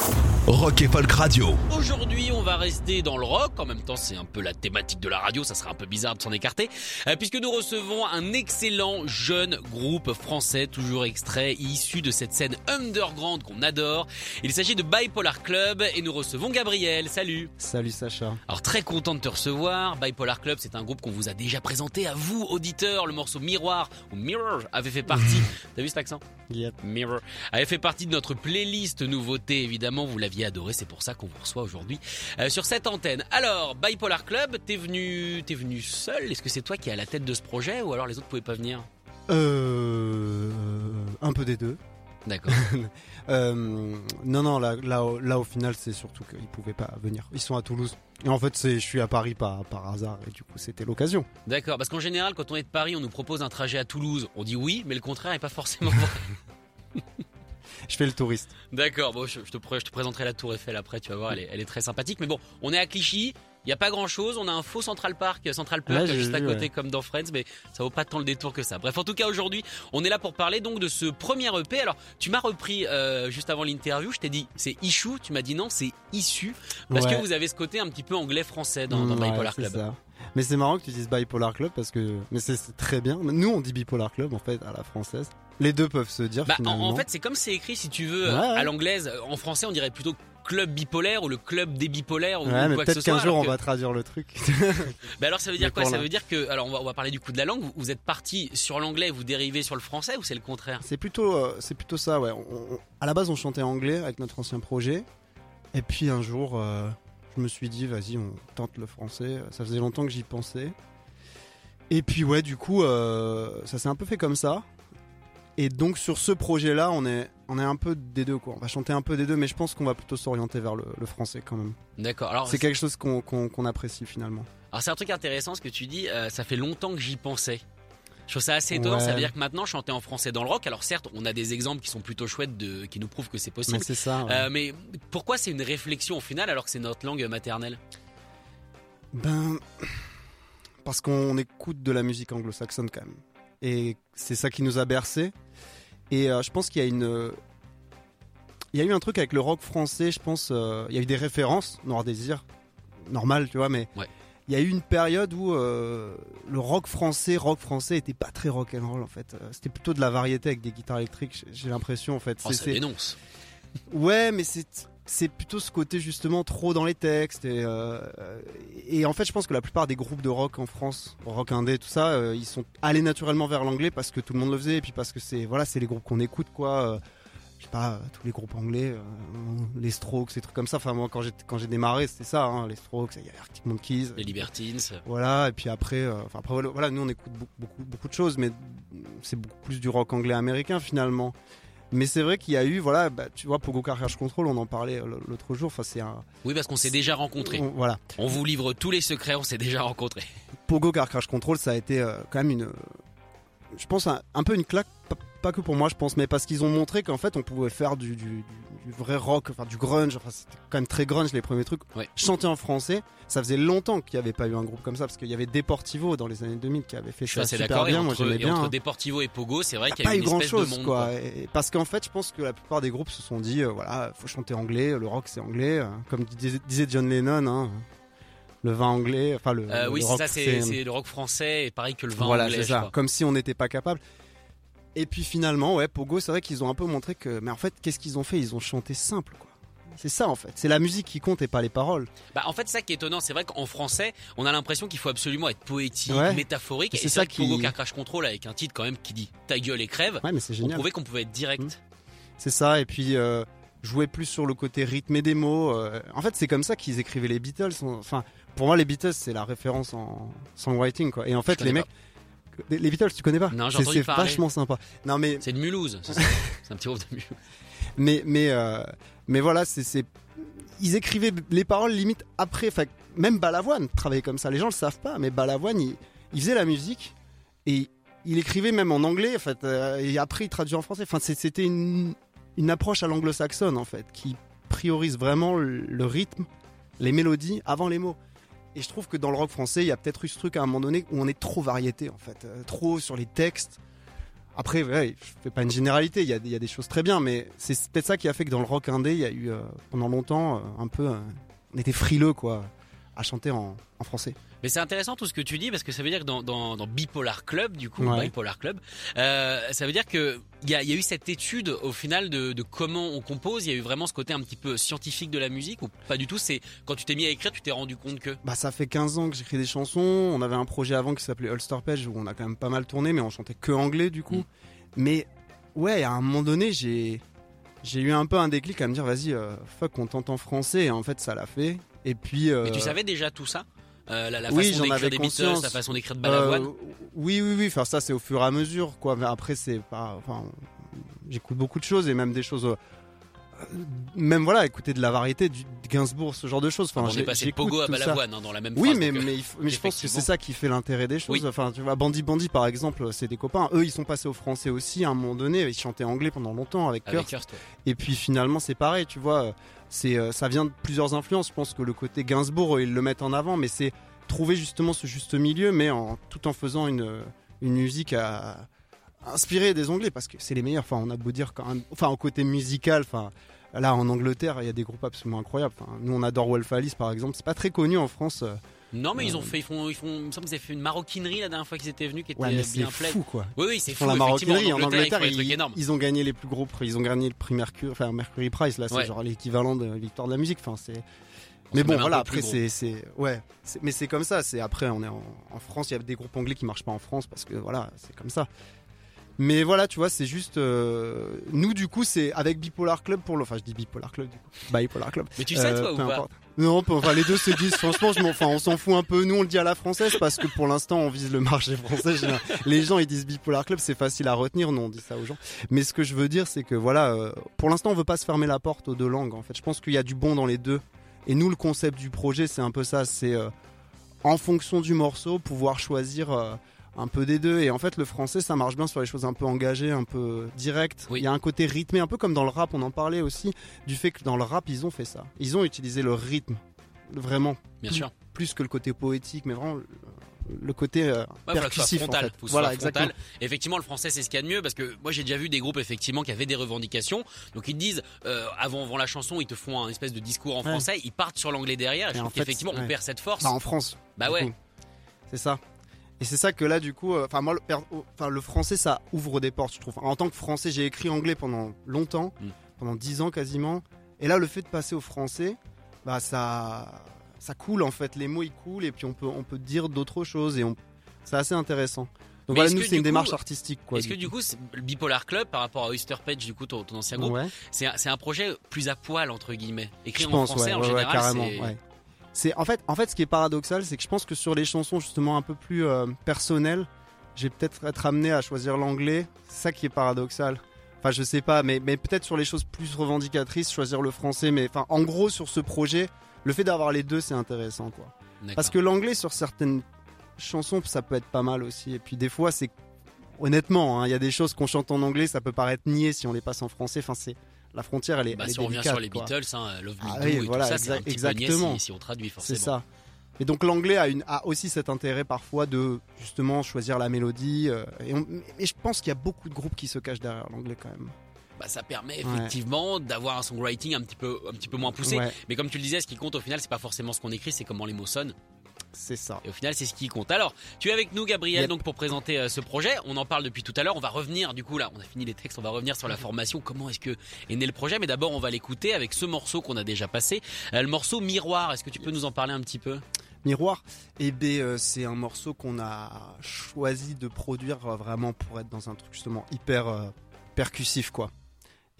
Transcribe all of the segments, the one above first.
you Rock et Folk Radio. Aujourd'hui, on va rester dans le rock. En même temps, c'est un peu la thématique de la radio. Ça serait un peu bizarre de s'en écarter. euh, puisque nous recevons un excellent jeune groupe français, toujours extrait, issu de cette scène underground qu'on adore. Il s'agit de Bipolar Club et nous recevons Gabriel. Salut. Salut Sacha. Alors très content de te recevoir. Bipolar Club, c'est un groupe qu'on vous a déjà présenté à vous, auditeurs. Le morceau Miroir ou Mirror avait fait partie. T'as vu cet accent? Yep. Mirror avait fait partie de notre playlist nouveauté. Évidemment, vous l'aviez adoré. C'est pour ça qu'on vous reçoit aujourd'hui euh, sur cette antenne. Alors, Bipolar Club, t'es venu, t'es venu seul? Est-ce que c'est toi qui es à la tête de ce projet ou alors les autres pouvaient pas venir? Euh, un peu des deux. D'accord. Euh, non, non, là, là, au- là, au final, c'est surtout qu'ils pouvaient pas venir. Ils sont à Toulouse. Et en fait, c'est, je suis à Paris par, par hasard et du coup, c'était l'occasion. D'accord. Parce qu'en général, quand on est de Paris, on nous propose un trajet à Toulouse. On dit oui, mais le contraire est pas forcément vrai. Je fais le touriste. D'accord, bon, je, je te, pré- je te présenterai la Tour Eiffel après, tu vas voir, elle est, elle est très sympathique. Mais bon, on est à Clichy, il n'y a pas grand chose, on a un faux Central Park, Central Park juste à côté ouais. comme dans Friends, mais ça vaut pas tant le détour que ça. Bref, en tout cas, aujourd'hui, on est là pour parler donc de ce premier EP. Alors, tu m'as repris euh, juste avant l'interview, je t'ai dit c'est Issue, tu m'as dit non, c'est Issu, parce Ouais. que vous avez ce côté un petit peu anglais-français dans, dans Mm, ouais, Bipolar c'est Club. ça. Mais c'est marrant que tu dises Bipolar Club parce que. Mais c'est très bien. Nous, on dit Bipolar Club en fait à la française. Les deux peuvent se dire Bah, en, finalement. en fait, c'est comme c'est écrit, si tu veux, Ouais, ouais. à l'anglaise. En français, on dirait plutôt club bipolaire ou le club des bipolaires ou Ouais, mais quoi que ce peut-être qu'un jour on va traduire le truc. Bah alors ça veut dire quoi Ça veut dire que alors on va, on va parler du coup de la langue. Vous, vous êtes parti sur l'anglais, vous dérivez sur le français ou c'est le contraire? C'est plutôt, euh, c'est plutôt ça, ouais. On- on- à la base, on chantait anglais avec notre ancien projet. Et puis un jour, euh, je me suis dit, vas-y, on tente le français. Ça faisait longtemps que j'y pensais. Et puis, ouais, du coup, euh, ça s'est un peu fait comme ça. Et donc, sur ce projet-là, on est, on est un peu des deux, quoi. On va chanter un peu des deux, mais je pense qu'on va plutôt s'orienter vers le, le français quand même. D'accord. Alors C'est quelque chose qu'on apprécie finalement. alors, c'est un truc intéressant ce que tu dis. euh, ça fait longtemps que j'y pensais. Je trouve ça assez étonnant. Ouais. Ça veut dire que maintenant chanter en français dans le rock. Alors certes, on a des exemples qui sont plutôt chouettes de, qui nous prouvent que c'est possible. Mais c'est ça. ouais. Euh, mais pourquoi c'est une réflexion au final alors que c'est notre langue maternelle? Ben, parce qu'on écoute de la musique anglo-saxonne quand même. Et c'est ça qui nous a bercé. Et euh, je pense qu'il y a une. euh, Il y a eu un truc avec le rock français, je pense. euh, il y a eu des références, Noir Désir, normal, tu vois, mais. Ouais. Il y a eu une période où euh, le rock français, rock français, était pas très rock and roll en fait. C'était plutôt de la variété avec des guitares électriques. j'ai- l'impression en fait. Oh, ça dénonce. Ouais, mais c'est c'est plutôt ce côté justement trop dans les textes et euh, et en fait je pense que la plupart des groupes de rock en France, rock indé, tout ça, euh, ils sont allés naturellement vers l'anglais parce que tout le monde le faisait et puis parce que c'est voilà c'est les groupes qu'on écoute quoi. euh, je sais pas, tous les groupes anglais, euh, les Strokes, ces trucs comme ça. Enfin moi quand j'ai quand j'ai démarré c'était ça, hein, les Strokes, il y avait Arctic Monkeys. Les Libertines. Voilà, et puis après, enfin après voilà, voilà, nous on écoute beaucoup, beaucoup, beaucoup de choses, mais c'est beaucoup plus du rock anglais américain finalement. Mais c'est vrai qu'il y a eu, voilà, bah, tu vois, Pogo Car Crash Control, on en parlait euh, l'autre jour. Enfin, c'est un. Oui, parce qu'on s'est déjà rencontrés. on- voilà, On vous livre tous les secrets, on s'est déjà rencontrés. Pogo Car Crash Control, ça a été euh, quand même une, je pense un, un peu une claque, pas, pas que pour moi, je pense, mais parce qu'ils ont montré qu'en fait, on pouvait faire du, du, du- vrai rock, enfin du grunge. Enfin, c'était quand même très grunge les premiers trucs. Ouais. Chanter en français, ça faisait longtemps qu'il n'y avait pas eu un groupe comme ça, parce qu'il y avait Deportivo dans les années 2000 qui avait fait Je ça super. Et bien. Moi, entre, j'aimais et bien. entre. Deportivo et Pogo, c'est vrai Il qu'il n'y y a a pas eu eu une grand espèce chose de monde. quoi. quoi. Et- parce qu'en fait, je pense que la plupart des groupes se sont dit euh, voilà, faut chanter anglais, le rock c'est anglais, euh, comme disait, disait John Lennon, hein, le vin anglais, enfin le, Euh, le oui, c'est rock, ça, c'est le rock français et pareil que le vin voilà, anglais. c'est je ça. crois. Comme si on n'était pas capable. Et puis finalement, ouais, Pogo, c'est vrai qu'ils ont un peu montré que, mais en fait, qu'est-ce qu'ils ont fait? Ils ont chanté simple, quoi. C'est ça en fait. C'est la musique qui compte et pas les paroles. Bah, en fait, ça qui est étonnant, c'est vrai qu'en français, on a l'impression qu'il faut absolument être poétique, Ouais. métaphorique. Et c'est ça ça que Pogo qui- Car Crash Control avec un titre quand même qui dit ta gueule et crève. Ouais, mais c'est On génial. trouvait qu'on pouvait être direct. Mm. C'est ça. Et puis euh, jouer plus sur le côté rythmé des mots. euh, en fait, c'est comme ça qu'ils écrivaient les Beatles. Enfin, pour moi, les Beatles, c'est la référence en songwriting, quoi. Et en fait, les mecs, Les Beatles, tu connais pas Non, j'ai C'est- vachement sympa. Non, mais C'est de Mulhouse. c'est un petit groupe de Mulhouse. mais mais euh, mais voilà, c'est c'est ils écrivaient les paroles limite après. Enfin, même Balavoine travaillait comme ça. Les gens le savent pas, mais Balavoine, il, il faisait la musique et il écrivait même en anglais. En fait, euh, et après il traduisait en français. Enfin, c'était une une approche à l'anglo-saxonne en fait, qui priorise vraiment le, le rythme, les mélodies avant les mots. Et je trouve que dans le rock français, il y a peut-être eu ce truc à un moment donné où on est trop variété en fait, euh, trop sur les textes. Après, ouais, je fais pas une généralité, il y a, des choses très bien, mais c'est peut-être ça qui a fait que dans le rock indé, il y a eu euh, pendant longtemps euh, un peu, on était frileux quoi, à chanter en, en français. Mais c'est intéressant tout ce que tu dis parce que ça veut dire que dans, dans, dans Bipolar Club, du coup, Ouais. Bipolar Club, euh, ça veut dire que il y a, il y a eu cette étude au final de, de comment on compose. Il y a eu vraiment ce côté un petit peu scientifique de la musique ou pas du tout? C'est quand tu t'es mis à écrire, tu t'es rendu compte que? Bah ça fait 15 ans que j'écris des chansons, on avait un projet avant qui s'appelait Ulster Page où on a quand même pas mal tourné, mais on chantait que anglais du coup. Mm. Mais ouais, à un moment donné, j'ai j'ai eu un peu un déclic à me dire vas-y, euh, fuck, on tente en français, et en fait ça l'a fait. Et puis. euh, Mais tu savais déjà tout ça Euh, la, la oui, façon j'en d'écrire des Beatles, la façon d'écrire de Balavoine. Euh, oui, oui, oui. Enfin, ça, c'est au fur et à mesure, quoi. Mais après, c'est pas. Enfin, j'écoute beaucoup de choses et même des choses. euh, Même voilà, écouter de la variété, du de Gainsbourg, ce genre de choses. Enfin, on est j'ai- passé Pogo à. Balavoine hein, dans la même Oui, phrase. mais, donc, mais, je pense que c'est ça qui fait l'intérêt des choses. Oui. Enfin, tu vois, Bandy Bandy, par exemple, c'est des copains. Eux, ils sont passés au français aussi à un moment donné. Ils chantaient anglais pendant longtemps avec avec Kurt. Ouais. Et puis finalement, c'est pareil, tu vois. C'est, euh, ça vient de plusieurs influences. Je pense que le côté Gainsbourg, euh, ils le mettent en avant, mais c'est trouver justement ce juste milieu, mais tout en faisant une, une musique à, inspirée des Anglais, parce que c'est les meilleurs. Enfin, on a beau dire quand même. Enfin, au côté musical, enfin. Là, en Angleterre, il y a des groupes absolument incroyables. Nous, on adore Wolf Alice, par exemple. C'est pas très connu en France. Euh, Non, mais ils ont Euh, fait, ils font, ils font, il me semble qu'ils avaient fait une maroquinerie la dernière fois qu'ils étaient venus, qui était Ouais, mais c'est bien pleine. fou, quoi. Oui, oui, c'est Ils fou. font la maroquinerie en Angleterre. ils des trucs Ils, énormes. ils ont gagné les plus gros prix. Ils ont gagné le prix Mercury, enfin Mercury Prize. Là, c'est Ouais. genre l'équivalent de victoire de la musique. Enfin, c'est. Mais bon, voilà. Après, c'est, c'est, ouais. Mais c'est comme ça. C'est après, on est en, en France. Il y a des groupes anglais qui marchent pas en France parce que voilà, c'est comme ça. Mais voilà, tu vois, c'est juste. euh, nous, du coup, c'est avec Bipolar Club pour le. Enfin, je dis Bipolar Club, du coup. Bipolar Club. Mais tu sais, Euh, toi, ou pas. Non, enfin les deux se disent. Franchement, je enfin, on s'en fout un peu. Nous, on le dit à la française parce que pour l'instant, on vise le marché français. Les gens, ils disent bipolar club, c'est facile à retenir. Non, on dit ça aux gens. Mais ce que je veux dire, c'est que voilà, euh, pour l'instant, on veut pas se fermer la porte aux deux langues. En fait, je pense qu'il y a du bon dans les deux. Et nous, le concept du projet, c'est un peu ça. C'est euh, en fonction du morceau, pouvoir choisir. euh, un peu des deux et en fait le français ça marche bien sur les choses un peu engagées un peu directes Oui. il y a un côté rythmé un peu comme dans le rap on en parlait aussi du fait que dans le rap ils ont fait ça ils ont utilisé le rythme vraiment Bien sûr. plus que le côté poétique mais vraiment le, côté euh, Ouais, percussif en frontal. fait. Voilà frontal. exactement Effectivement, le français, c'est ce qu'il y a de mieux parce que moi, j'ai déjà vu des groupes effectivement qui avaient des revendications. Donc ils disent, euh, avant, avant la chanson, ils te font un espèce de discours en Ouais. français, ils partent sur l'anglais derrière. Et, je en trouve fait, qu'effectivement, on perd cette force. Bah, en France Bah ouais. c'est ça et c'est ça que là du coup euh, enfin moi le, enfin le français ça ouvre des portes je trouve. En tant que français j'ai écrit anglais pendant longtemps Mm. pendant 10 ans quasiment. Et là le fait de passer au français bah ça ça coule en fait. Les mots ils coulent et puis on peut on peut dire d'autres choses et on c'est assez intéressant. Donc voilà nous c'est une coup- démarche artistique quoi Est-ce que du coup, le Bipolar Club, par rapport à Oyster Page, du coup, ton, ton ancien groupe, ouais. c'est un, c'est un projet plus à poil, entre guillemets. Écrit je en pense français, ouais, en ouais, ouais, général, carrément c'est... en fait en fait ce qui est paradoxal c'est que je pense que sur les chansons justement un peu plus euh, personnelles j'ai peut-être être amené à choisir l'anglais. C'est ça qui est paradoxal. Enfin je sais pas mais mais peut-être sur les choses plus revendicatrices choisir le français mais enfin en gros sur ce projet le fait d'avoir les deux c'est intéressant quoi. Parce que l'anglais sur certaines chansons ça peut être pas mal aussi. Et puis des fois c'est honnêtement hein, il y a des choses qu'on chante en anglais ça peut paraître niais si on les passe en français. Enfin c'est la frontière elle est, Bah, elle est si on revient sur les quoi. Beatles, hein, Love Me Ah Do oui, et voilà, tout ça, c'est un petit peu exactement. si, si on traduit C'est forcément. ça. Et donc l'anglais a, une, a aussi cet intérêt parfois de justement choisir la mélodie. euh, et, on- je pense qu'il y a beaucoup de groupes qui se cachent derrière l'anglais quand même. Bah, ça permet Ouais. effectivement d'avoir un songwriting un petit peu, un petit peu moins poussé. Ouais, Mais comme tu le disais, ce qui compte au final, c'est pas forcément ce qu'on écrit, c'est comment les mots sonnent. C'est ça. Et au final, c'est ce qui compte. Alors, tu es avec nous, Gabriel, Yep. donc pour présenter euh, ce projet. On en parle depuis tout à l'heure. On va revenir, du coup, là, on a fini les textes. On va revenir sur la formation. Comment est-ce que est né le projet? Mais d'abord, on va l'écouter avec ce morceau qu'on a déjà passé, Euh, le morceau Miroir. Est-ce que tu peux nous en parler un petit peu? Miroir, eh ben, euh, c'est un morceau qu'on a choisi de produire euh, vraiment pour être dans un truc justement hyper percussif quoi.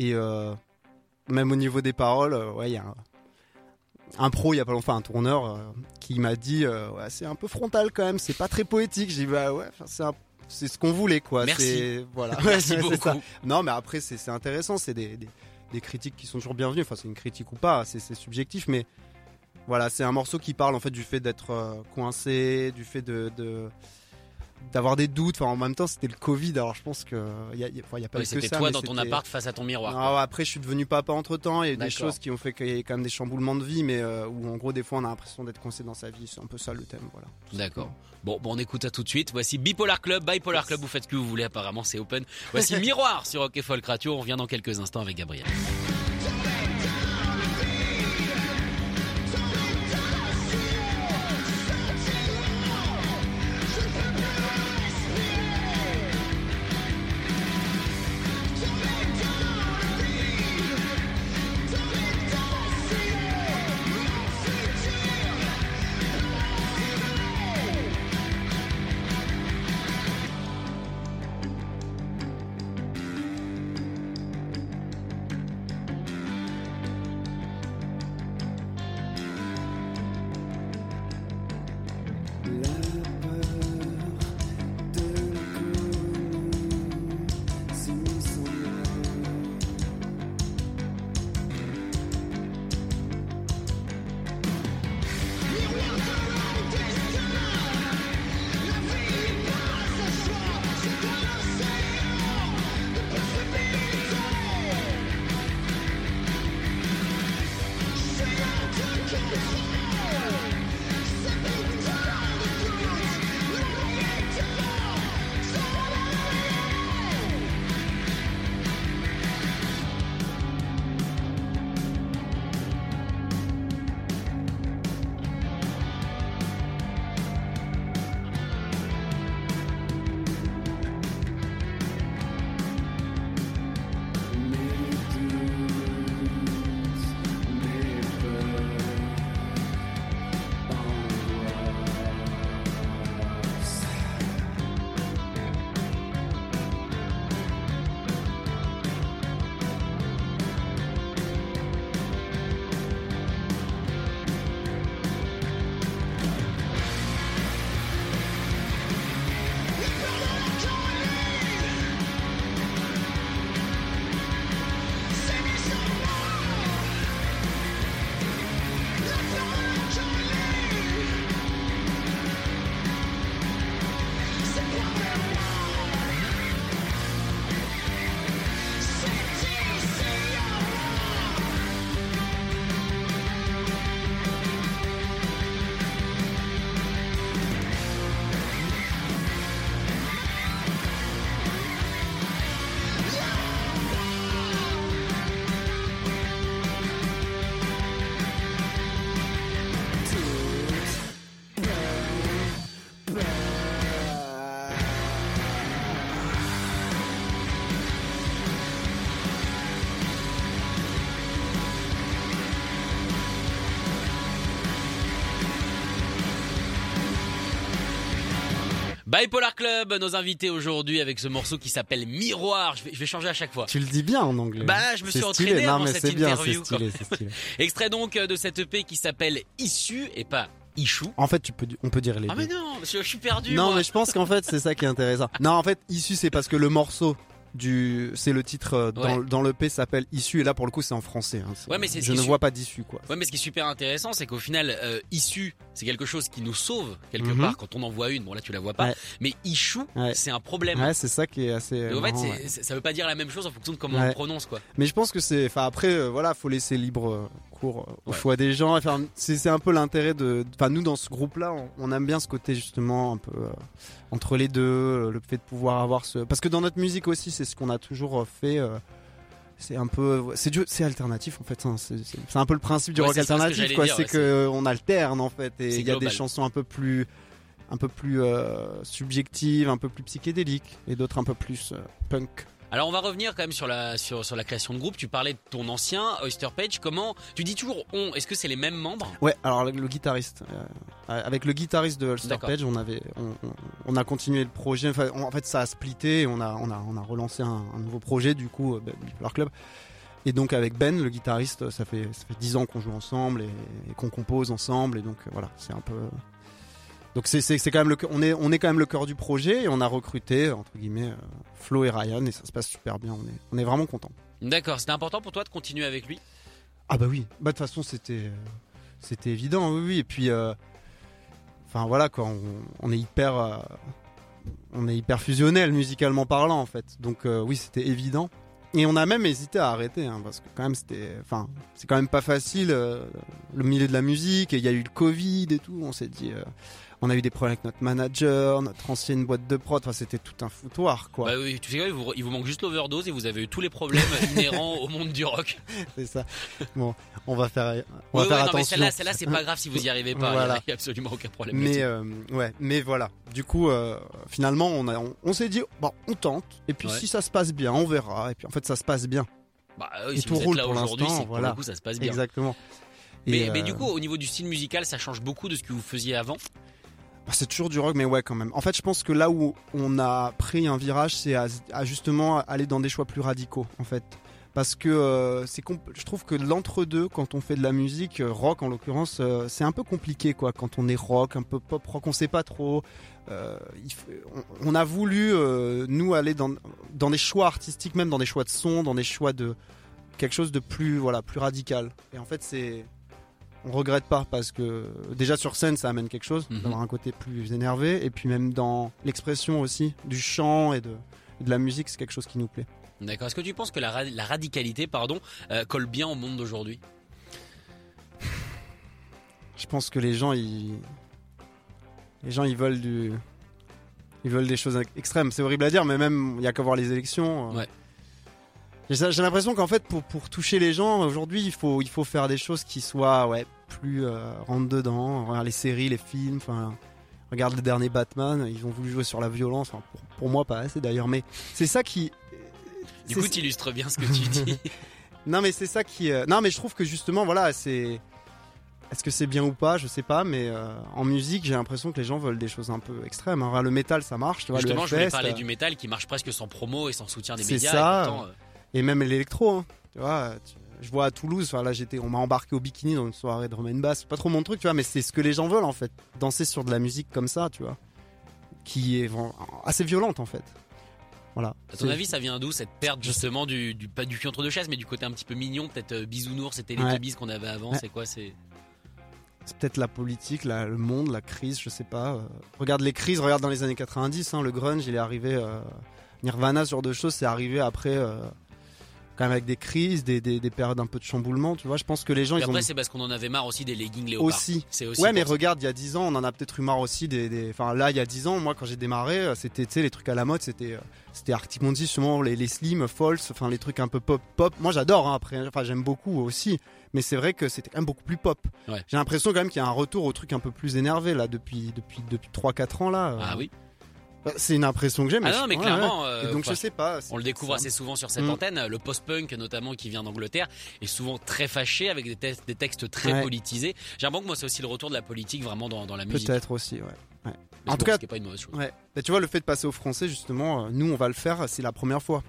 Et même au niveau des paroles, ouais, il y a un, un pro, il y a pas longtemps, un tourneur euh, qui m'a dit, euh, ouais, c'est un peu frontal quand même, c'est pas très poétique. J'ai dit bah ouais, c'est un- c'est ce qu'on voulait quoi. Merci. C'est- Voilà. Merci ça. beaucoup. Non, mais après, c'est intéressant. C'est des, des, des critiques qui sont toujours bienvenues. Enfin, c'est une critique ou pas, c'est subjectif, mais voilà, c'est un morceau qui parle en fait du fait d'être euh, coincé, du fait de. de- d'avoir des doutes enfin en même temps c'était le Covid alors je pense que il y a, y a- enfin, y a pas eu que C'était ça toi mais dans ton c'était- appart face à ton miroir. Ah ouais, après je suis devenu papa entre temps il y a eu des choses qui ont fait qu'il y a quand même des chamboulements de vie mais euh, où en gros des fois on a l'impression d'être coincé dans sa vie c'est un peu ça le thème voilà D'accord. Bon, bon, on écoute ça tout de suite. Voici Bipolar Club, Bipolar Club, vous faites ce que vous voulez, apparemment c'est open. Voici Miroir sur Rock et Folk Radio. On revient dans quelques instants avec Gabriel. Bipolar Club, nos invités aujourd'hui avec ce morceau qui s'appelle Miroir. Je vais, je vais changer à chaque fois. Tu le dis bien en anglais. Bah, je me suis stylé. entraîné Non, avant mais cette c'est bien, c'est interview, stylé, c'est stylé. Extrait donc euh, de cette EP qui s'appelle Issu et pas Ichou. En fait, tu peux, on peut dire les Ah deux. mais non, je, je suis perdu. non, moi. mais je pense qu'en fait, c'est ça qui est intéressant. Non, en fait, issu, c'est parce que le morceau du, c'est le titre euh, dans, Ouais. dans le P s'appelle issu et là pour le coup c'est en français. hein. Ouais, mais je ne vois pas d'issue quoi. Ouais, mais ce qui est super intéressant, c'est qu'au final, euh, Issu, c'est quelque chose qui nous sauve quelque Mhm. part quand on en voit une. Bon, là, tu la vois pas. Ouais. Mais Ouais. c'est un problème. Ouais, c'est ça qui est assez. Donc, en fait, ça veut pas dire la même chose en fonction de comment on prononce, quoi. Mais je pense que c'est, enfin après, euh, voilà, faut laisser libre euh, cours euh, au Ouais. choix des gens. Enfin, c'est un peu l'intérêt de, enfin nous dans ce groupe-là, on, on aime bien ce côté justement un peu euh, entre les deux, euh, le fait de pouvoir avoir ce, parce que dans notre musique aussi, c'est ce qu'on a toujours fait. euh, c'est un peu, c'est du, c'est alternatif en fait. hein, c'est un peu le principe du Ouais, rock alternatif, quoi. c'est que on alterne en fait, et il y a des chansons un peu plus, un peu plus euh, subjectives, un peu plus psychédéliques, et d'autres un peu plus punk. Alors, on va revenir quand même sur la, sur, sur la création de groupe. Tu parlais de ton ancien, Oyster Page. Comment, tu dis toujours on. Est-ce que c'est les mêmes membres? Ouais, alors le, le guitariste, euh, avec le guitariste de D'accord. Page, on avait, on, on- on a continué le projet. Enfin, on- en fait, ça a splitté. Et on a, on a, on a relancé un, un nouveau projet du coup, euh, Bipolar Club. Et donc avec Ben, le guitariste, ça fait, ça fait 10 ans qu'on joue ensemble et, et qu'on compose ensemble. Et donc euh, voilà, c'est un peu, Donc c'est quand même le on est on est quand même le cœur du projet et on a recruté entre guillemets euh, Flo et Ryan et ça se passe super bien. On est on est vraiment content. D'accord, c'était important pour toi de continuer avec lui? Ah bah oui. Bah de toute façon c'était c'était évident. Oui oui. Et puis euh, enfin voilà quoi. On, on est hyper euh, on est hyper fusionnel musicalement parlant en fait. Donc euh, oui c'était évident. Et on a même hésité à arrêter hein, parce que quand même c'était enfin c'est quand même pas facile le milieu de la musique et il y a eu le Covid et tout. On s'est dit on a eu des problèmes avec notre manager, notre ancienne boîte de prod. Enfin c'était tout un foutoir quoi. Bah oui, tu sais quoi, il vous, il vous manque juste l'overdose et vous avez eu tous les problèmes inhérents au monde du rock. C'est ça. Bon on va faire on Oui, va ouais, faire non, mais attention. celle-là, celle-là, c'est pas grave si vous y arrivez pas. Voilà. Il y a absolument aucun problème. Mais euh, ouais, mais voilà. Du coup, euh, finalement, on a, on, on s'est dit, bon, on tente. Et puis Ouais. si ça se passe bien, on verra. Et puis en fait, ça se passe bien. bah, oui, et si tout vous êtes roule là pour aujourd'hui, c'est pour le coup, ça se passe bien. Exactement. Mais, mais euh, du coup, au niveau du style musical, ça change beaucoup de ce que vous faisiez avant? Bah, c'est toujours du rock, mais ouais, quand même. En fait, je pense que là où on a pris un virage, c'est à, justement aller dans des choix plus radicaux, en fait. Parce que euh, c'est je trouve que l'entre-deux, quand on fait de la musique, euh, rock en l'occurrence, euh, c'est un peu compliqué, quoi. Quand on est rock, un peu pop rock, on sait pas trop. On, on a voulu, nous, aller dans, dans des choix artistiques, même dans des choix de son, dans des choix de quelque chose de plus, voilà, plus radical. Et en fait, c'est. On regrette pas parce que déjà sur scène ça amène quelque chose, Mhm. d'avoir un côté plus énervé et puis même dans l'expression aussi du chant et de, de la musique c'est quelque chose qui nous plaît. D'accord. Est-ce que tu penses que la, ra- la radicalité, pardon, euh, colle bien au monde d'aujourd'hui? Je pense que les gens ils les gens ils veulent du ils veulent des choses extrêmes. C'est horrible à dire mais même il y a qu'à voir les élections. euh. Ouais. J'ai l'impression qu'en fait pour, pour toucher les gens aujourd'hui il faut il faut faire des choses qui soient ouais plus euh, rentre dedans. Regarde les séries, les films, enfin regarde le dernier Batman, ils ont voulu jouer sur la violence. Enfin, pour, pour moi pas assez d'ailleurs mais c'est ça qui Du c'est- coup, tu illustres bien ce que tu dis. Non mais c'est ça qui. euh, Non mais je trouve que justement voilà c'est. Est-ce que c'est bien ou pas? Je sais pas, mais euh, en musique j'ai l'impression que les gens veulent des choses un peu extrêmes. Le métal ça marche, tu vois. Justement, le je voulais parler euh, du métal qui marche presque sans promo et sans soutien des C'est médias. ça. et pourtant, euh, et même l'électro. hein. Tu vois, tu- je vois à Toulouse, là j'étais, on m'a embarqué au bikini dans une soirée de drum and bass. C'est pas trop mon truc, tu vois, mais c'est ce que les gens veulent en fait. Danser sur de la musique comme ça, tu vois, qui est assez violente en fait. Voilà. À ton avis, ça vient d'où cette perte justement du, du pas du cul entre deux chaises, mais du côté un petit peu mignon, peut-être euh, bisounours, c'était les Ouais. bis qu'on avait avant. Ouais. C'est quoi C'est? C'est peut-être la politique, la- le monde, la crise, je sais pas. euh. regarde les crises, regarde dans les années 90, hein, le grunge, il est arrivé. euh, Nirvana, ce genre de choses, c'est arrivé après, quand même avec des crises, des, des, des périodes un peu de chamboulement, tu vois. Je pense que les gens, Et ils après, ont c'est parce qu'on en avait marre aussi des leggings léopards. aussi. C'est aussi. Ouais, mais ça. regarde, il y a 10 ans, on en a peut-être eu marre aussi des. des- Enfin, là, il y a 10 ans, moi, quand j'ai démarré, euh, c'était, tu sais, les trucs à la mode, c'était, euh, c'était Arctic justement, les, les slim, false, enfin, les trucs un peu pop, pop. Moi, j'adore, hein, après, enfin, j'aime beaucoup aussi. Mais c'est vrai que c'était quand même beaucoup plus pop. Ouais. J'ai l'impression quand même qu'il y a un retour au truc un peu plus énervé, là, depuis, depuis, depuis 3-4 ans, là. euh. Ah oui. Bah, C'est une impression que j'ai, mais. Ah non, mais clairement. ouais. euh, donc, je sais pas. On le découvre assez souvent sur cette Mm. antenne. Le post-punk, notamment, qui vient d'Angleterre, est souvent très fâché avec des, te- des textes très Ouais. politisés. J'ai l'impression que moi, c'est aussi le retour de la politique vraiment dans, dans la musique. Peut-être aussi, ouais. En bon, tout cas- pas une mauvaise chose. Bah, tu vois, le fait de passer au français, justement, euh, nous, on va le faire, c'est la première fois.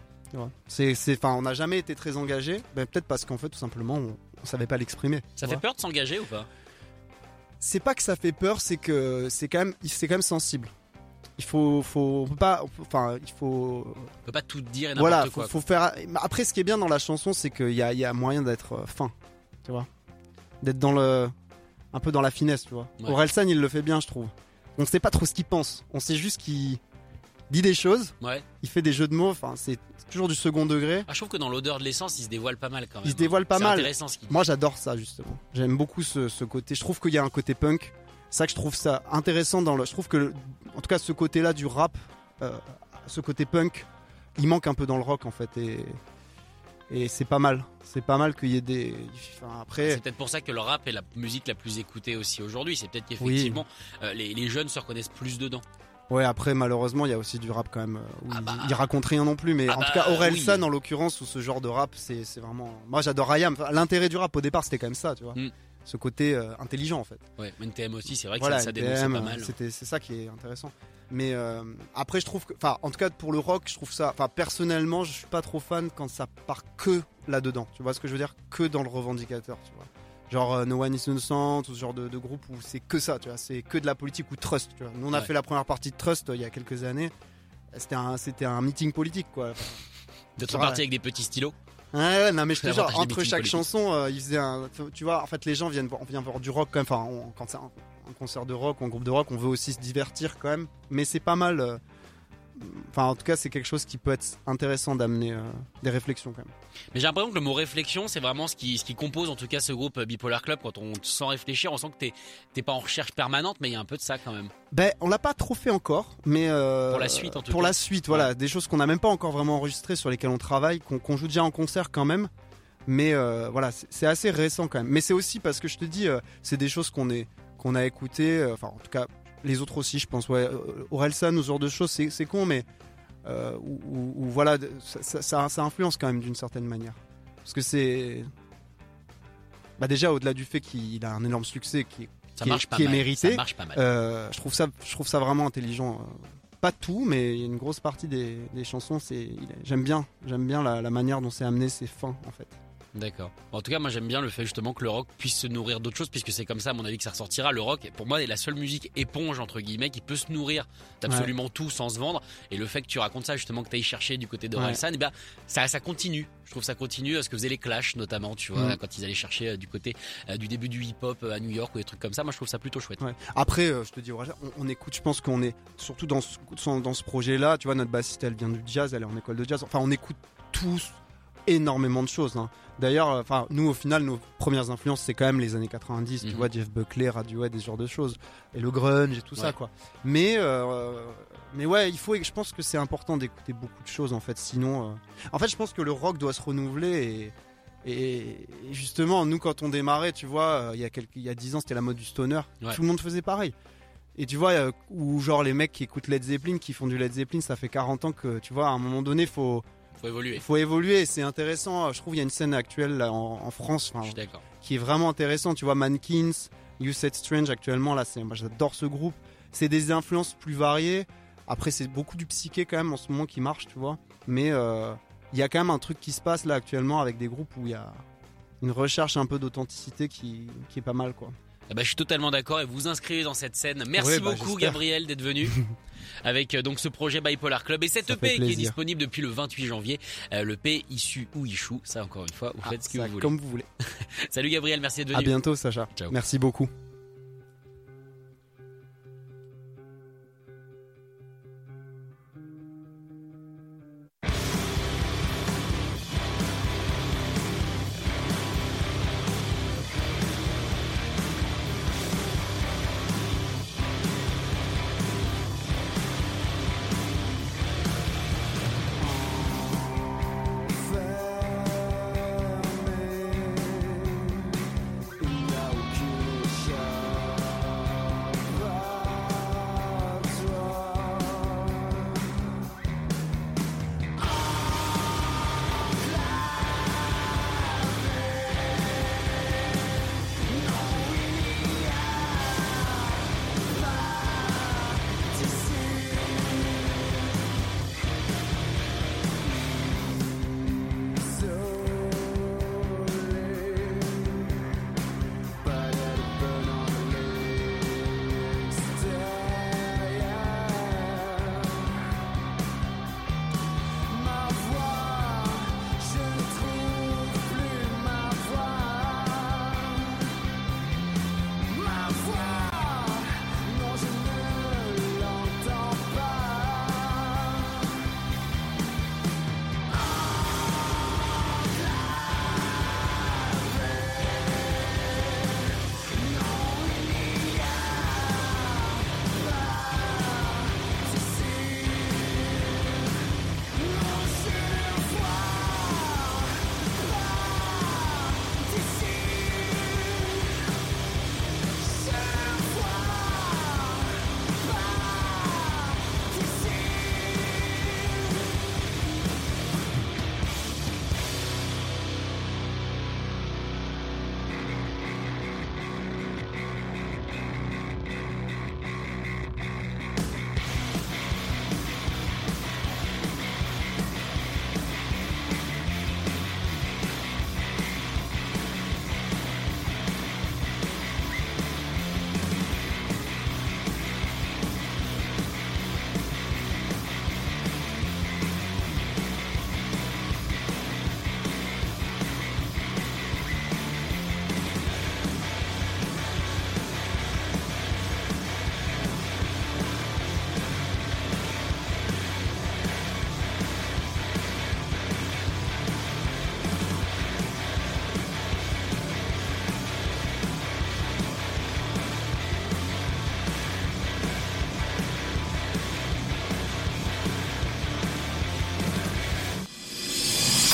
C'est, enfin, on n'a jamais été très engagé. Peut-être parce qu'en fait, tout simplement, on, on savait pas l'exprimer. Ça fait peur de s'engager ou pas? C'est pas que ça fait peur, c'est que c'est quand même, c'est quand même sensible. Il faut, faut, on peut pas, enfin, il faut, On peut pas tout dire et n'importe voilà, quoi. faut faire. Après, ce qui est bien dans la chanson, c'est qu'il y a, y a moyen d'être euh, fin, tu vois, d'être dans le, un peu dans la finesse, tu vois. Ouais. Orelsan, il le fait bien, je trouve. On sait pas trop ce qu'il pense. On sait juste qu'il dit des choses, Ouais. il fait des jeux de mots. Enfin, c'est toujours du second degré. Ah, je trouve que dans l'odeur de l'essence, il se dévoile pas mal quand même. Il se dévoile pas mal. intéressant ce qu'il dit. Moi, j'adore ça justement. J'aime beaucoup ce, ce côté. Je trouve qu'il y a un côté punk. Ça que je trouve ça intéressant dans le. Je trouve que, en tout cas, ce côté-là du rap, euh, ce côté punk, il manque un peu dans le rock en fait. Et, et c'est pas mal. C'est pas mal qu'il y ait des. Enfin, après. C'est peut-être pour ça que le rap est la musique la plus écoutée aussi aujourd'hui. C'est peut-être qu'effectivement, euh, les, les jeunes se reconnaissent plus dedans. Ouais, après, malheureusement, il y a aussi du rap quand même. euh, Où Ah il- bah. il, raconte rien non plus. Mais Ah en bah, tout cas, Orelsan, oui. en l'occurrence, ou ce genre de rap, c'est c'est vraiment. Moi, j'adore Ayam. L'intérêt du rap au départ, c'était quand même ça, tu vois. Mm. Ce côté euh, intelligent en fait. Ouais, NTM aussi, c'est vrai que voilà, ça, ça NTM, pas mal. C'était, c'est ça qui est intéressant. Mais euh, après, je trouve que, enfin, en tout cas pour le rock, je trouve ça, enfin, personnellement, je suis pas trop fan quand ça part que là-dedans. Tu vois ce que je veux dire? Que dans le revendicateur, tu vois. Genre euh, No One Is Innocent, ou ce genre de, de groupe où c'est que ça, tu vois, c'est que de la politique ou Trust. Tu vois. Nous, on a Ouais. fait la première partie de Trust euh, il y a quelques années. C'était un, c'était un meeting politique, quoi. D'être parti avec des petits stylos? Ouais, ouais, non mais je te jure, entre chaque politiques. chanson, euh, ils faisaient un, tu vois, en fait les gens viennent voir, on vient voir du rock quand même, enfin on- quand c'est un, un concert de rock ou un groupe de rock, on veut aussi se divertir quand même, mais c'est pas mal, euh, enfin en tout cas c'est quelque chose qui peut être intéressant d'amener euh, des réflexions quand même. Mais j'ai l'impression que le mot réflexion, c'est vraiment ce qui, ce qui compose en tout cas ce groupe euh, Bipolar Club. Quand on te sent réfléchir, on sent que t'es, pas en recherche permanente, mais il y a un peu de ça quand même. Ben on l'a pas trop fait encore, mais euh, Pour la suite, en tout Pour cas. la suite, voilà, des choses qu'on n'a même pas encore vraiment enregistrées, sur lesquelles on travaille, qu'on joue déjà en concert quand même. Mais euh, voilà, c'est assez récent quand même. Mais c'est aussi parce que je te dis, c'est des choses qu'on est qu'on a écoutées, enfin en tout cas les autres aussi, je pense. Ouais, euh, Orelsan ce genre de choses, c'est con, mais euh, voilà, ça, ça- ça- ça influence quand même d'une certaine manière. Parce que c'est bah déjà au-delà du fait qu'il a un énorme succès qui est Qui qui mérité. Ça marche pas mal. euh, je trouve ça, je trouve ça vraiment intelligent. Euh, Pas tout, mais une grosse partie des, des chansons. J'aime bien, j'aime bien la, la manière dont c'est amené, c'est fin en fait. D'accord. En tout cas, moi j'aime bien le fait justement que le rock puisse se nourrir d'autres choses, puisque c'est comme ça, à mon avis, que ça ressortira. Le rock, pour moi, est la seule musique éponge entre guillemets qui peut se nourrir d'absolument tout sans se vendre. Et le fait que tu racontes ça justement, que tu ailles chercher du côté de Ouais. Orelsan, eh ben ça, ça continue. Je trouve ça continue à ce que faisaient les Clash notamment, tu vois, quand ils allaient chercher euh, du côté euh, du début du hip-hop euh, à New York ou des trucs comme ça. Moi, je trouve ça plutôt chouette. Ouais. Après, euh, je te dis, on, on écoute, je pense qu'on est surtout dans ce, dans ce projet-là. Tu vois, notre bassiste, elle vient du jazz, elle est en école de jazz. Enfin, on écoute tous énormément de choses. hein. D'ailleurs, euh, enfin, nous, au final, nos premières influences, c'est quand même les années 90. Mhm. Tu vois, Jeff Buckley, Radiohead, des genres de choses, et le grunge et tout ça, quoi. Mais, euh, mais ouais, il faut. Je pense que c'est important d'écouter beaucoup de choses, en fait. Sinon, euh, en fait, je pense que le rock doit se renouveler et. Justement, nous, quand on démarrait, tu vois, il y a quelques, il y a 10 ans, c'était la mode du stoner. Ouais. Tout le monde faisait pareil. Et tu vois, ou genre les mecs qui écoutent Led Zeppelin, qui font du Led Zeppelin, ça fait 40 ans que, tu vois, à un moment donné, faut, Faut évoluer. faut évoluer. C'est intéressant. Je trouve il y a une scène actuelle là, en, en France, enfin, qui est vraiment intéressante. Tu vois, Mankins, You Said Strange actuellement, là, moi j'adore ce groupe. C'est des influences plus variées. Après, c'est beaucoup du psyché quand même en ce moment qui marche, tu vois. Mais euh, il y a quand même un truc qui se passe là actuellement avec des groupes où il y a une recherche un peu d'authenticité qui, qui est pas mal, quoi. Eh ben, je suis totalement d'accord et vous vous inscrivez dans cette scène. Merci Ouais, bah, beaucoup. Gabriel d'être venu avec euh, donc ce projet Bipolar Club et cette Ça EP qui est disponible depuis le 28 janvier. Euh, le P issu ou Ichou, ça encore une fois, vous faites Ah, ce que vous voulez. Comme vous voulez. Salut Gabriel, merci d'être À venu. bientôt, Sacha. Ciao. Merci beaucoup.